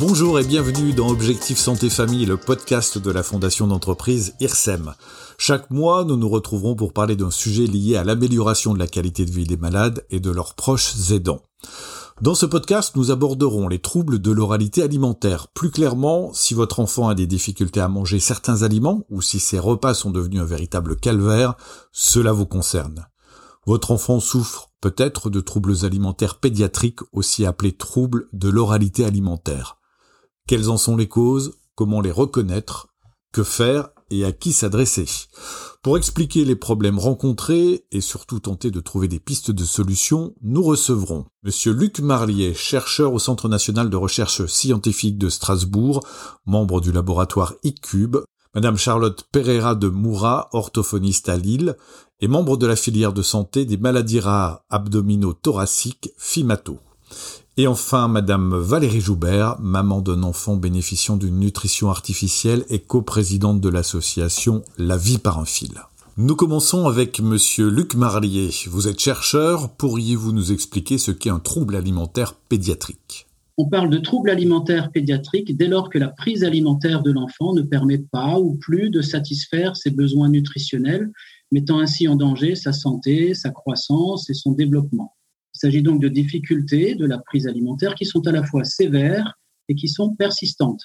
Bonjour et bienvenue dans Objectif Santé Famille, le podcast de la fondation d'entreprise IRSEM. Chaque mois, nous nous retrouverons pour parler d'un sujet lié à l'amélioration de la qualité de vie des malades et de leurs proches aidants. Dans ce podcast, nous aborderons les troubles de l'oralité alimentaire. Plus clairement, si votre enfant a des difficultés à manger certains aliments ou si ses repas sont devenus un véritable calvaire, cela vous concerne. Votre enfant souffre peut-être de troubles alimentaires pédiatriques, aussi appelés troubles de l'oralité alimentaire. Quelles en sont les causes Comment les reconnaître Que faire et à qui s'adresser Pour expliquer les problèmes rencontrés et surtout tenter de trouver des pistes de solutions, nous recevrons Monsieur Luc Marlier, chercheur au Centre national de recherche scientifique de Strasbourg, membre du laboratoire ICUBE, Madame Charlotte Pereira de Moura, orthophoniste à Lille, et membre de la filière de santé des maladies rares abdominaux thoraciques FIMATO. Et enfin, Madame Valérie Joubert, maman d'un enfant bénéficiant d'une nutrition artificielle et coprésidente de l'association La vie par un fil. Nous commençons avec Monsieur Luc Marlier. Vous êtes chercheur, pourriez-vous nous expliquer ce qu'est un trouble alimentaire pédiatrique? On parle de trouble alimentaire pédiatrique dès lors que la prise alimentaire de l'enfant ne permet pas ou plus de satisfaire ses besoins nutritionnels, mettant ainsi en danger sa santé, sa croissance et son développement. Il s'agit donc de difficultés de la prise alimentaire qui sont à la fois sévères et qui sont persistantes.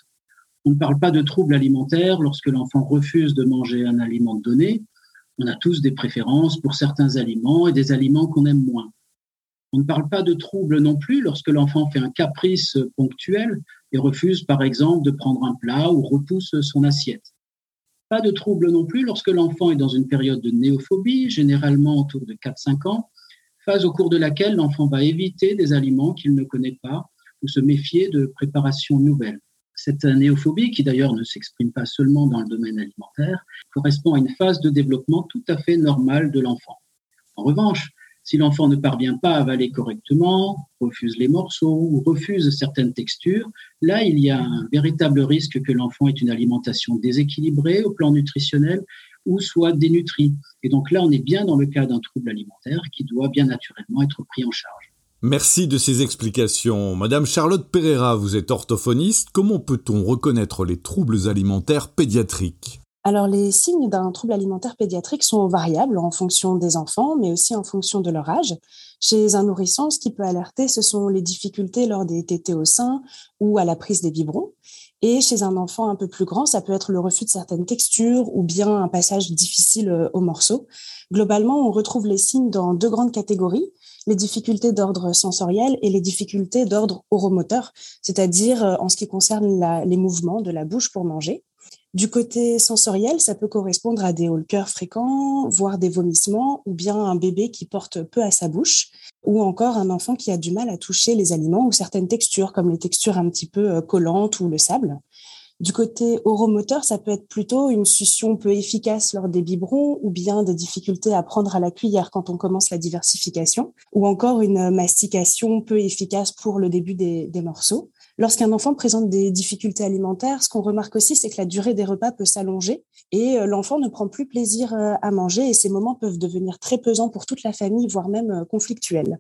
On ne parle pas de troubles alimentaires lorsque l'enfant refuse de manger un aliment donné. On a tous des préférences pour certains aliments et des aliments qu'on aime moins. On ne parle pas de troubles non plus lorsque l'enfant fait un caprice ponctuel et refuse par exemple de prendre un plat ou repousse son assiette. Pas de troubles non plus lorsque l'enfant est dans une période de néophobie, généralement autour de 4-5 ans, phase au cours de laquelle l'enfant va éviter des aliments qu'il ne connaît pas ou se méfier de préparations nouvelles. Cette néophobie, qui d'ailleurs ne s'exprime pas seulement dans le domaine alimentaire, correspond à une phase de développement tout à fait normale de l'enfant. En revanche, si l'enfant ne parvient pas à avaler correctement, refuse les morceaux ou refuse certaines textures, là, il y a un véritable risque que l'enfant ait une alimentation déséquilibrée au plan nutritionnel ou soit dénutri. Et donc là, on est bien dans le cas d'un trouble alimentaire qui doit bien naturellement être pris en charge. Merci de ces explications. Madame Charlotte Pereira, vous êtes orthophoniste. Comment peut-on reconnaître les troubles alimentaires pédiatriques? Alors, les signes d'un trouble alimentaire pédiatrique sont variables en fonction des enfants, mais aussi en fonction de leur âge. Chez un nourrisson, ce qui peut alerter, ce sont les difficultés lors des tétés au sein ou à la prise des biberons. Et chez un enfant un peu plus grand, ça peut être le refus de certaines textures ou bien un passage difficile euh, au morceau. Globalement, on retrouve les signes dans deux grandes catégories, les difficultés d'ordre sensoriel et les difficultés d'ordre oromoteur, c'est-à-dire euh, en ce qui concerne les mouvements de la bouche pour manger. Du côté sensoriel, ça peut correspondre à des hauts cœur fréquents, voire des vomissements, ou bien un bébé qui porte peu à sa bouche, ou encore un enfant qui a du mal à toucher les aliments ou certaines textures, comme les textures un petit peu euh, collantes ou le sable. Du côté oromoteur, ça peut être plutôt une succion peu efficace lors des biberons ou bien des difficultés à prendre à la cuillère quand on commence la diversification ou encore une mastication peu efficace pour le début des, des morceaux. Lorsqu'un enfant présente des difficultés alimentaires, ce qu'on remarque aussi, c'est que la durée des repas peut s'allonger et euh, l'enfant ne prend plus plaisir euh, à manger et ces moments peuvent devenir très pesants pour toute la famille, voire même euh, conflictuels.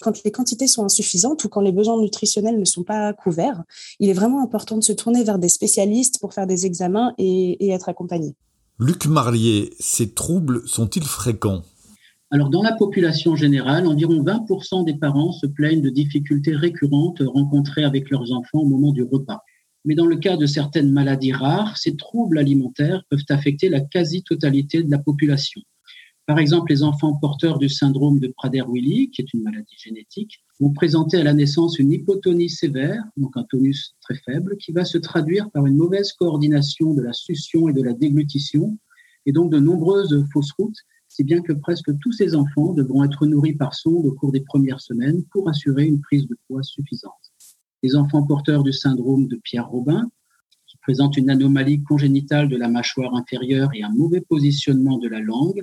Quand les quantités sont insuffisantes ou quand les besoins nutritionnels ne sont pas couverts, il est vraiment important de se tourner vers des spécialistes pour faire des examens et, et être accompagné. Luc Marlier, ces troubles sont-ils fréquents? Alors, dans la population générale, environ 20% des parents se plaignent de difficultés récurrentes rencontrées avec leurs enfants au moment du repas. Mais dans le cas de certaines maladies rares, ces troubles alimentaires peuvent affecter la quasi-totalité de la population. Par exemple, les enfants porteurs du syndrome de Prader-Willi, qui est une maladie génétique, vont présenter à la naissance une hypotonie sévère, donc un tonus très faible, qui va se traduire par une mauvaise coordination de la succion et de la déglutition, et donc de nombreuses fausses routes si bien que presque tous ces enfants devront être nourris par sonde au cours des premières semaines pour assurer une prise de poids suffisante. Les enfants porteurs du syndrome de Pierre-Robin, qui présentent une anomalie congénitale de la mâchoire inférieure et un mauvais positionnement de la langue,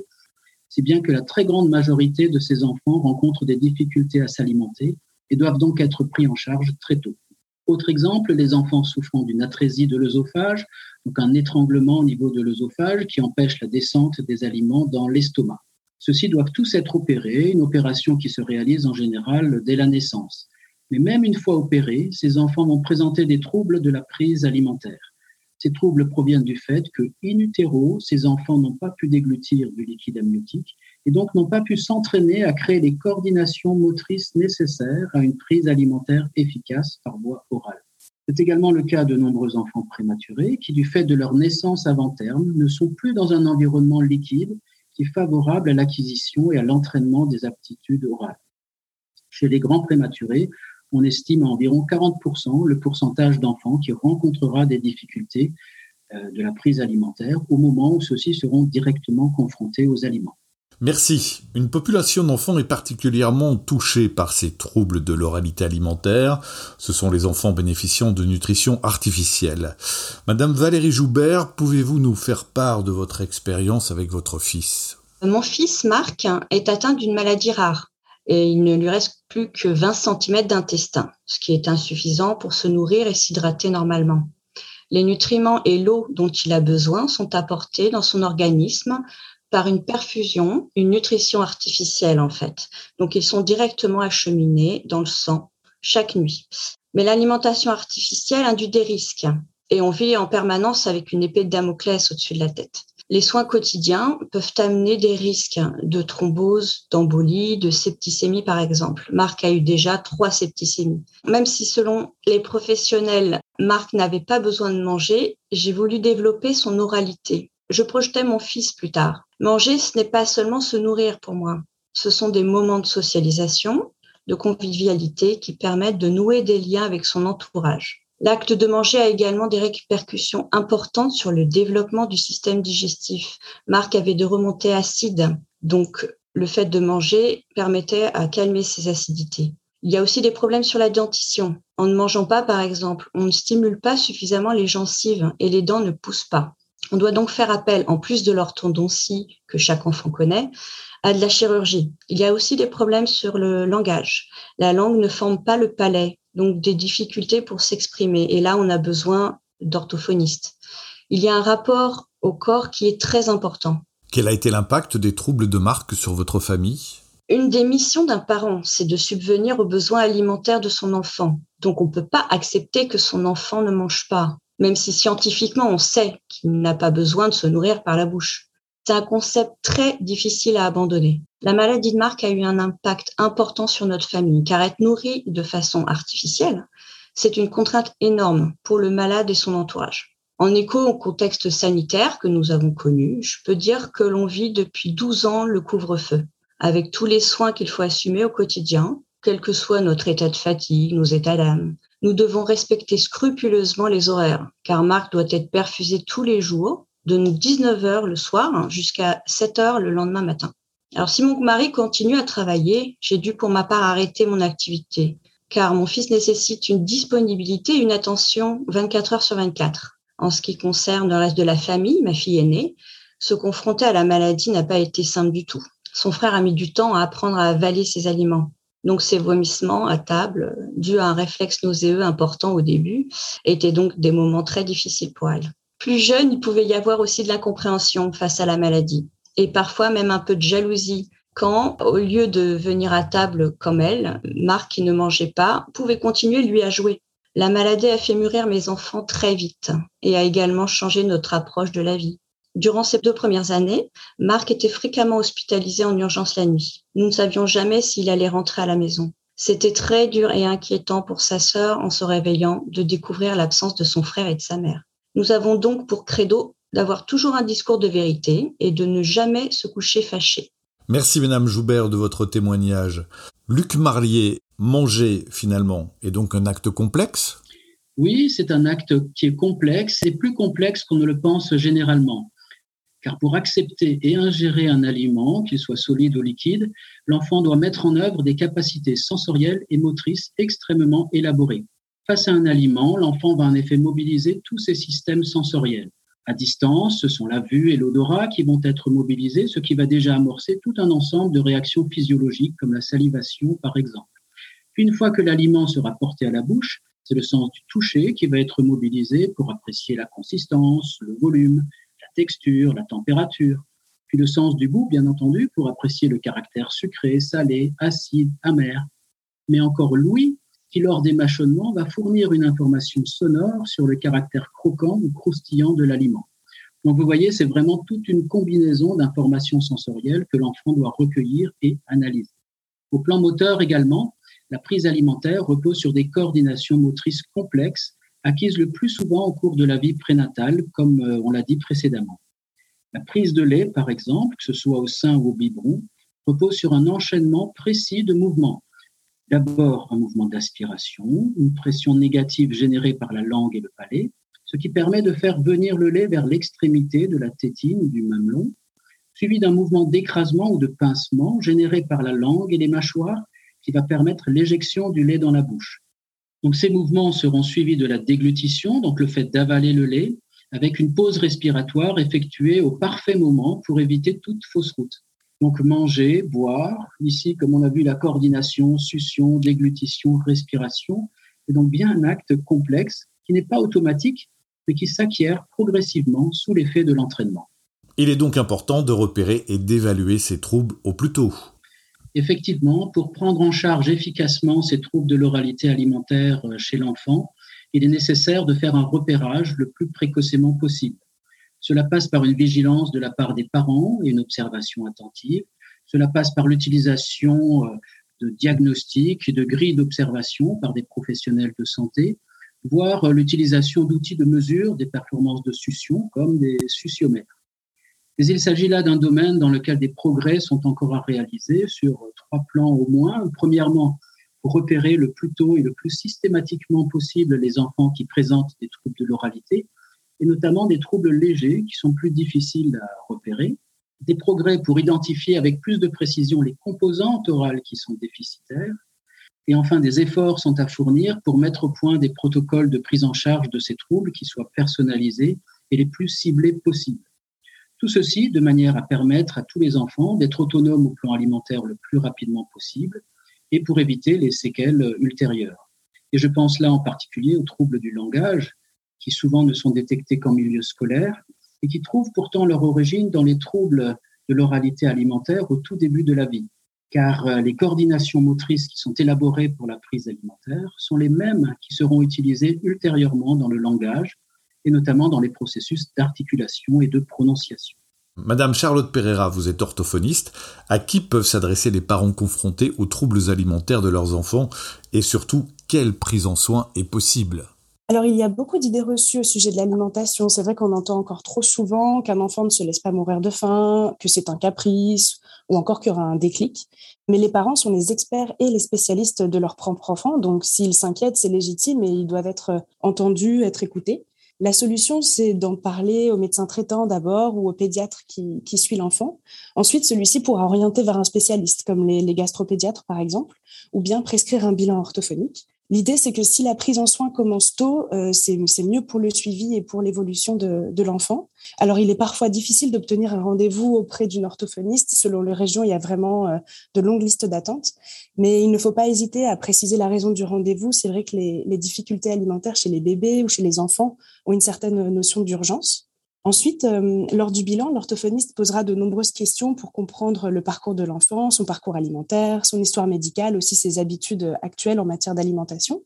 si bien que la très grande majorité de ces enfants rencontrent des difficultés à s'alimenter et doivent donc être pris en charge très tôt. Autre exemple, les enfants souffrant d'une atrésie de l'œsophage, donc un étranglement au niveau de l'œsophage qui empêche la descente des aliments dans l'estomac. Ceux-ci doivent tous être opérés, une opération qui se réalise en général dès la naissance. Mais même une fois opérés, ces enfants vont présenter des troubles de la prise alimentaire. Ces troubles proviennent du fait que, in utero, ces enfants n'ont pas pu déglutir du liquide amniotique et donc n'ont pas pu s'entraîner à créer les coordinations motrices nécessaires à une prise alimentaire efficace par voie orale. C'est également le cas de nombreux enfants prématurés qui, du fait de leur naissance avant terme, ne sont plus dans un environnement liquide qui est favorable à l'acquisition et à l'entraînement des aptitudes orales. Chez les grands prématurés, on estime à environ 40% le pourcentage d'enfants qui rencontrera des difficultés euh, de la prise alimentaire au moment où ceux-ci seront directement confrontés aux aliments. Merci. Une population d'enfants est particulièrement touchée par ces troubles de l'oralité alimentaire. Ce sont les enfants bénéficiant de nutrition artificielle. Madame Valérie Joubert, pouvez-vous nous faire part de votre expérience avec votre fils? Mon fils Marc est atteint d'une maladie rare et il ne lui reste plus que 20 cm d'intestin, ce qui est insuffisant pour se nourrir et s'hydrater normalement. Les nutriments et l'eau dont il a besoin sont apportés dans son organisme par une perfusion, une nutrition artificielle en fait. Donc ils sont directement acheminés dans le sang chaque nuit. Mais l'alimentation artificielle induit des risques et on vit en permanence avec une épée de Damoclès au-dessus de la tête les soins quotidiens peuvent amener des risques de thrombose, d'embolie, de septicémie par exemple. Marc a eu déjà trois septicémies. Même si selon les professionnels, Marc n'avait pas besoin de manger, j'ai voulu développer son oralité. Je projetais mon fils plus tard. Manger, ce n'est pas seulement se nourrir pour moi. Ce sont des moments de socialisation, de convivialité qui permettent de nouer des liens avec son entourage. L'acte de manger a également des répercussions importantes sur le développement du système digestif. Marc avait de remontées acides, donc le fait de manger permettait à calmer ses acidités. Il y a aussi des problèmes sur la dentition. En ne mangeant pas, par exemple, on ne stimule pas suffisamment les gencives et les dents ne poussent pas. On doit donc faire appel, en plus de l'orthodontie que chaque enfant connaît, à de la chirurgie. Il y a aussi des problèmes sur le langage. La langue ne forme pas le palais donc des difficultés pour s'exprimer. Et là, on a besoin d'orthophonistes. Il y a un rapport au corps qui est très important. Quel a été l'impact des troubles de marque sur votre famille? Une des missions d'un parent, c'est de subvenir aux besoins alimentaires de son enfant. Donc on ne peut pas accepter que son enfant ne mange pas, même si scientifiquement on sait qu'il n'a pas besoin de se nourrir par la bouche. C'est un concept très difficile à abandonner. La maladie de Marc a eu un impact important sur notre famille, car être nourri de façon artificielle, c'est une contrainte énorme pour le malade et son entourage. En écho au contexte sanitaire que nous avons connu, je peux dire que l'on vit depuis 12 ans le couvre-feu, avec tous les soins qu'il faut assumer au quotidien, quel que soit notre état de fatigue, nos états d'âme. Nous devons respecter scrupuleusement les horaires, car Marc doit être perfusé tous les jours de 19h le soir jusqu'à 7h le lendemain matin. Alors si mon mari continue à travailler, j'ai dû pour ma part arrêter mon activité, car mon fils nécessite une disponibilité, une attention 24 heures sur 24. En ce qui concerne le reste de la famille, ma fille aînée, se confronter à la maladie n'a pas été simple du tout. Son frère a mis du temps à apprendre à avaler ses aliments. Donc ses vomissements à table, dus à un réflexe nauséeux important au début, étaient donc des moments très difficiles pour elle plus jeune, il pouvait y avoir aussi de l'incompréhension face à la maladie et parfois même un peu de jalousie quand, au lieu de venir à table comme elle, Marc, qui ne mangeait pas, pouvait continuer lui à jouer. La maladie a fait mûrir mes enfants très vite et a également changé notre approche de la vie. Durant ces deux premières années, Marc était fréquemment hospitalisé en urgence la nuit. Nous ne savions jamais s'il allait rentrer à la maison. C'était très dur et inquiétant pour sa sœur en se réveillant de découvrir l'absence de son frère et de sa mère. Nous avons donc pour credo d'avoir toujours un discours de vérité et de ne jamais se coucher fâché. Merci Madame Joubert de votre témoignage. Luc Marlier, manger finalement est donc un acte complexe? Oui, c'est un acte qui est complexe et plus complexe qu'on ne le pense généralement. Car pour accepter et ingérer un aliment, qu'il soit solide ou liquide, l'enfant doit mettre en œuvre des capacités sensorielles et motrices extrêmement élaborées. Face à un aliment, l'enfant va en effet mobiliser tous ses systèmes sensoriels. À distance, ce sont la vue et l'odorat qui vont être mobilisés, ce qui va déjà amorcer tout un ensemble de réactions physiologiques comme la salivation par exemple. Puis une fois que l'aliment sera porté à la bouche, c'est le sens du toucher qui va être mobilisé pour apprécier la consistance, le volume, texture, la température. Puis le sens du goût, bien entendu, pour apprécier le caractère sucré, salé, acide, amer. Mais encore l'ouïe qui, lors des mâchonnements, va fournir une information sonore sur le caractère croquant ou croustillant de l'aliment. Donc vous voyez, c'est vraiment toute une combinaison d'informations sensorielles que l'enfant doit recueillir et analyser. Au plan moteur également, la prise alimentaire repose sur des coordinations motrices complexes acquises le plus souvent au cours de la vie prénatale, comme euh, on l'a dit précédemment. La prise de lait, par exemple, que ce soit au sein ou au biberon, repose sur un enchaînement précis de mouvements. D'abord, un mouvement d'aspiration, une pression négative générée par la langue et le palais, ce qui permet de faire venir le lait vers l'extrémité de la tétine ou du mamelon, suivi d'un mouvement d'écrasement ou de pincement généré par la langue et les mâchoires qui va permettre l'éjection du lait dans la bouche. Donc ces mouvements seront suivis de la déglutition, donc le fait d'avaler le lait, avec une pause respiratoire effectuée au parfait moment pour éviter toute fausse route. Donc manger, boire, ici comme on a vu la coordination, succion, déglutition, respiration, c'est donc bien un acte complexe qui n'est pas automatique mais qui s'acquiert progressivement sous l'effet de l'entraînement. Il est donc important de repérer et d'évaluer ces troubles au plus tôt. Effectivement, pour prendre en charge efficacement ces troubles de l'oralité alimentaire chez l'enfant, il est nécessaire de faire un repérage le plus précocement possible. Cela passe par une vigilance de la part des parents et une observation attentive. Cela passe par l'utilisation euh, de diagnostics et de grilles d'observation par des professionnels de santé, voire l'utilisation d'outils de mesure des performances de succion comme des suciomètres. Mais il s'agit là d'un domaine dans lequel des progrès sont encore à réaliser sur trois plans au moins. Premièrement, pour repérer le plus tôt et le plus systématiquement possible les enfants qui présentent des troubles de l'oralité, et notamment des troubles légers qui sont plus difficiles à repérer. Des progrès pour identifier avec plus de précision les composantes orales qui sont déficitaires, et enfin, des efforts sont à fournir pour mettre au point des protocoles de prise en charge de ces troubles qui soient personnalisés et les plus ciblés possibles. Tout ceci de manière à permettre à tous les enfants d'être autonomes au plan alimentaire le plus rapidement possible et pour éviter les séquelles ultérieures. Et je pense là en particulier aux troubles du langage, qui souvent ne sont détectés qu'en milieu scolaire et qui trouvent pourtant leur origine dans les troubles de l'oralité alimentaire au tout début de la vie car euh, les coordinations motrices qui sont élaborées pour la prise alimentaire sont les mêmes qui seront utilisées ultérieurement dans le langage et notamment dans les processus d'articulation et de prononciation. Madame Charlotte Pereira, vous êtes orthophoniste. À qui peuvent s'adresser les parents confrontés aux troubles alimentaires de leurs enfants? Et surtout, quelle prise en soin est possible? Alors, il y a beaucoup d'idées reçues au sujet de l'alimentation. C'est vrai qu'on entend encore trop souvent qu'un enfant ne se laisse pas mourir de faim, que c'est un caprice ou encore qu'il y aura un déclic. Mais les parents sont les experts et les spécialistes de leur propre enfant. Donc, s'ils s'inquiètent, c'est légitime et ils doivent être entendus, être écoutés. La solution, c'est d'en parler au médecin traitant d'abord ou au pédiatre qui, suit l'enfant. Ensuite, celui-ci pourra orienter vers un spécialiste, comme les, les gastropédiatres par exemple, ou bien prescrire un bilan orthophonique. L'idée, c'est que si la prise en soin commence tôt, euh, c'est mieux pour le suivi et pour l'évolution de, l'enfant. Alors, il est parfois difficile d'obtenir un rendez-vous auprès d'une orthophoniste. Selon les régions, il y a vraiment euh, de longues listes d'attente. Mais il ne faut pas hésiter à préciser la raison du rendez-vous. C'est vrai que les difficultés alimentaires chez les bébés ou chez les enfants ont une certaine notion d'urgence. Ensuite, euh, lors du bilan, l'orthophoniste posera de nombreuses questions pour comprendre le parcours de l'enfant, son parcours alimentaire, son histoire médicale, aussi ses habitudes actuelles en matière d'alimentation.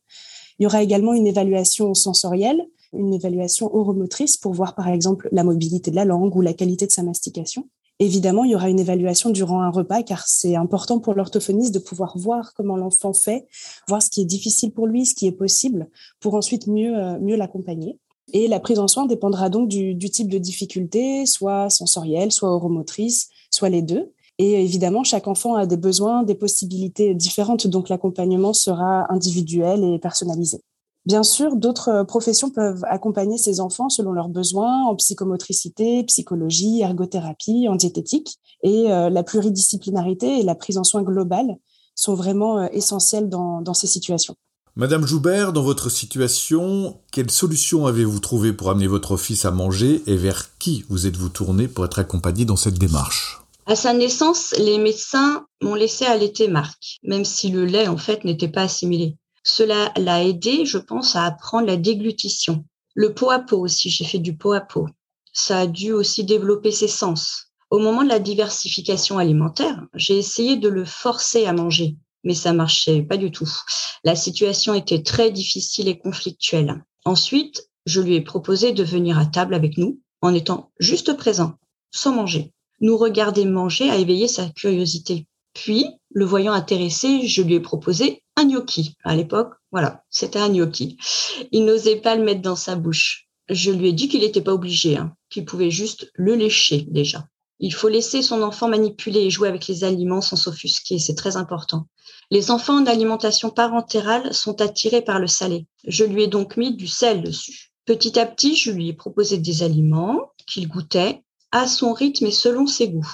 Il y aura également une évaluation sensorielle, une évaluation oromotrice pour voir par exemple la mobilité de la langue ou la qualité de sa mastication. Évidemment, il y aura une évaluation durant un repas car c'est important pour l'orthophoniste de pouvoir voir comment l'enfant fait, voir ce qui est difficile pour lui, ce qui est possible, pour ensuite mieux, euh, mieux l'accompagner. Et la prise en soin dépendra donc du, type de difficulté, soit sensorielle, soit oromotrice, soit les deux. Et évidemment, chaque enfant a des besoins, des possibilités différentes, donc l'accompagnement sera individuel et personnalisé. Bien sûr, d'autres professions peuvent accompagner ces enfants selon leurs besoins en psychomotricité, psychologie, ergothérapie, en diététique. Et euh, la pluridisciplinarité et la prise en soin globale sont vraiment euh, essentielles dans, dans ces situations. Madame Joubert, dans votre situation, quelle solution avez-vous trouvé pour amener votre fils à manger et vers qui vous êtes-vous tourné pour être accompagné dans cette démarche? À sa naissance, les médecins m'ont laissé allaiter Marc, même si le lait en fait n'était pas assimilé. Cela l'a aidé, je pense, à apprendre la déglutition. Le pot à pot aussi, j'ai fait du pot à pot. Ça a dû aussi développer ses sens. Au moment de la diversification alimentaire, j'ai essayé de le forcer à manger mais ça marchait pas du tout. La situation était très difficile et conflictuelle. Ensuite, je lui ai proposé de venir à table avec nous en étant juste présent, sans manger. Nous regarder manger a éveillé sa curiosité. Puis, le voyant intéressé, je lui ai proposé un gnocchi. À l'époque, voilà, c'était un gnocchi. Il n'osait pas le mettre dans sa bouche. Je lui ai dit qu'il n'était pas obligé, hein, qu'il pouvait juste le lécher déjà. Il faut laisser son enfant manipuler et jouer avec les aliments sans s'offusquer, c'est très important. Les enfants en alimentation parentérale sont attirés par le salé. Je lui ai donc mis du sel dessus. Petit à petit, je lui ai proposé des aliments qu'il goûtait à son rythme et selon ses goûts.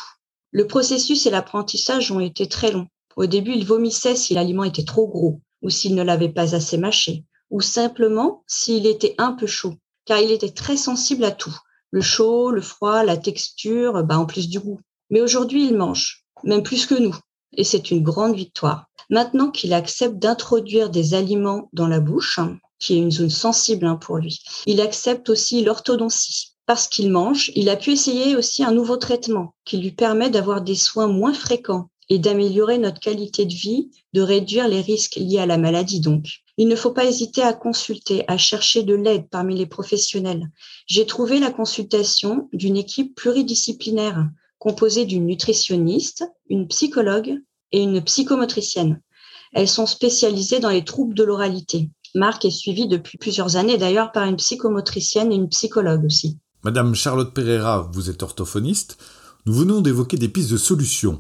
Le processus et l'apprentissage ont été très longs. Au début, il vomissait si l'aliment était trop gros ou s'il ne l'avait pas assez mâché ou simplement s'il était un peu chaud, car il était très sensible à tout. Le chaud, le froid, la texture, bah en plus du goût. Mais aujourd'hui, il mange, même plus que nous, et c'est une grande victoire. Maintenant qu'il accepte d'introduire des aliments dans la bouche, qui est une zone sensible hein, pour lui, il accepte aussi l'orthodontie parce qu'il mange, il a pu essayer aussi un nouveau traitement qui lui permet d'avoir des soins moins fréquents et d'améliorer notre qualité de vie, de réduire les risques liés à la maladie donc. Il ne faut pas hésiter à consulter, à chercher de l'aide parmi les professionnels. J'ai trouvé la consultation d'une équipe pluridisciplinaire composée d'une nutritionniste, une psychologue et une psychomotricienne. Elles sont spécialisées dans les troubles de l'oralité. Marc est suivi depuis plusieurs années d'ailleurs par une psychomotricienne et une psychologue aussi. Madame Charlotte Pereira, vous êtes orthophoniste. Nous venons d'évoquer des pistes de solutions.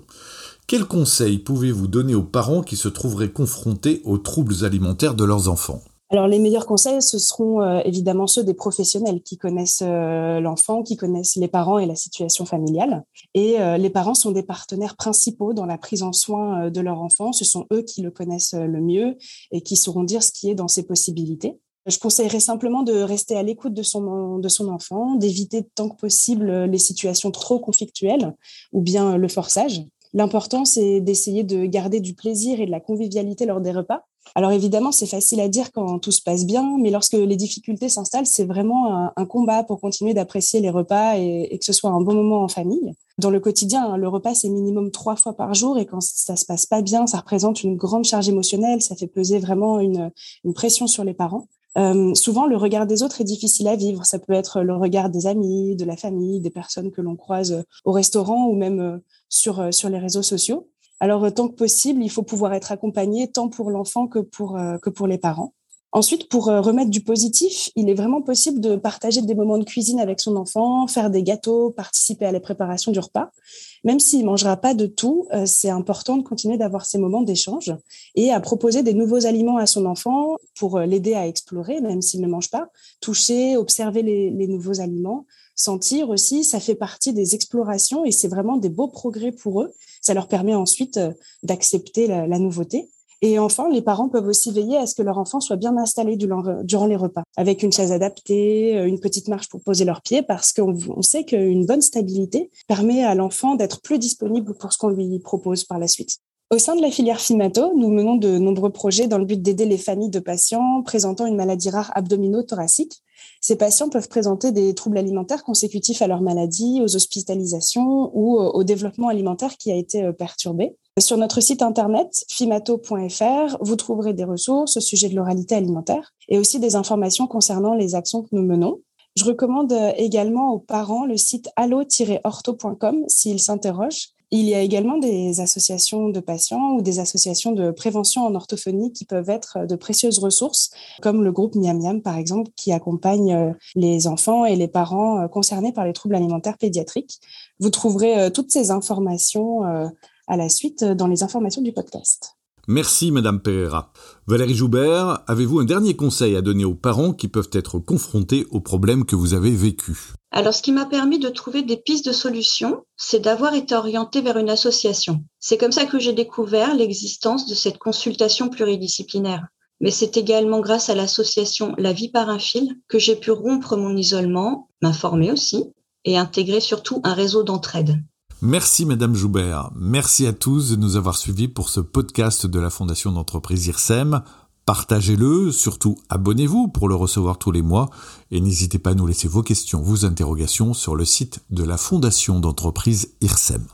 Quels conseils pouvez-vous donner aux parents qui se trouveraient confrontés aux troubles alimentaires de leurs enfants? Alors les meilleurs conseils, ce seront euh, évidemment ceux des professionnels qui connaissent euh, l'enfant, qui connaissent les parents et la situation familiale. Et euh, les parents sont des partenaires principaux dans la prise en soin de leur enfant. Ce sont eux qui le connaissent le mieux et qui sauront dire ce qui est dans ses possibilités. Je conseillerais simplement de rester à l'écoute de son, de son enfant, d'éviter tant que possible les situations trop conflictuelles ou bien le forçage. L'important, c'est d'essayer de garder du plaisir et de la convivialité lors des repas. Alors évidemment, c'est facile à dire quand tout se passe bien, mais lorsque les difficultés s'installent, c'est vraiment un, combat pour continuer d'apprécier les repas et, que ce soit un bon moment en famille. Dans le quotidien, le repas, c'est minimum trois fois par jour et quand ça se passe pas bien, ça représente une grande charge émotionnelle, ça fait peser vraiment une pression sur les parents. Euh, souvent, le regard des autres est difficile à vivre. Ça peut être le regard des amis, de la famille, des personnes que l'on croise au restaurant ou même euh, sur, euh, sur les réseaux sociaux. Alors, tant que possible, il faut pouvoir être accompagné tant pour l'enfant que pour, que pour les parents. Ensuite, pour euh, remettre du positif, il est vraiment possible de partager des moments de cuisine avec son enfant, faire des gâteaux, participer à la préparation du repas. Même s'il mangera pas de tout, euh, c'est important de continuer d'avoir ces moments d'échange et à proposer des nouveaux aliments à son enfant pour euh, l'aider à explorer, même s'il ne mange pas, toucher, observer les, nouveaux aliments, sentir aussi, ça fait partie des explorations et c'est vraiment des beaux progrès pour eux. Ça leur permet ensuite d'accepter la nouveauté. Et enfin, les parents peuvent aussi veiller à ce que leur enfant soit bien installé durant les repas, avec une chaise adaptée, euh, une petite marche pour poser leurs pieds, parce qu'on sait qu'une bonne stabilité permet à l'enfant d'être plus disponible pour ce qu'on lui propose par la suite. Au sein de la filière FIMATO, nous menons de nombreux projets dans le but d'aider les familles de patients présentant une maladie rare abdominothoracique. Ces patients peuvent présenter des troubles alimentaires consécutifs à leur maladie, aux hospitalisations ou au développement alimentaire qui a été euh, perturbé. Sur notre site internet fimato.fr, vous trouverez des ressources au sujet de l'oralité alimentaire et aussi des informations concernant les actions que nous menons. Je recommande également aux parents le site allo-ortho.com s'ils s'interrogent. Il y a également des associations de patients ou des associations de prévention en orthophonie qui peuvent être de précieuses ressources, comme le groupe Miam Miam, par exemple, qui accompagne euh, les enfants et les parents euh, concernés par les troubles alimentaires pédiatriques. Vous trouverez euh, toutes ces informations à la suite dans les informations du podcast. Merci Madame Pereira. Valérie Joubert, avez-vous un dernier conseil à donner aux parents qui peuvent être confrontés aux problèmes que vous avez vécus? Alors ce qui m'a permis de trouver des pistes de solutions, c'est d'avoir été orientée vers une association. C'est comme ça que j'ai découvert l'existence de cette consultation pluridisciplinaire. Mais c'est également grâce à l'association La vie par un fil que j'ai pu rompre mon isolement, m'informer aussi et intégrer surtout un réseau d'entraide. Merci Madame Joubert. Merci à tous de nous avoir suivis pour ce podcast de la Fondation d'entreprise IRSEM. Partagez-le, surtout abonnez-vous pour le recevoir tous les mois et n'hésitez pas à nous laisser vos questions, vos interrogations sur le site de la Fondation d'entreprise IRSEM.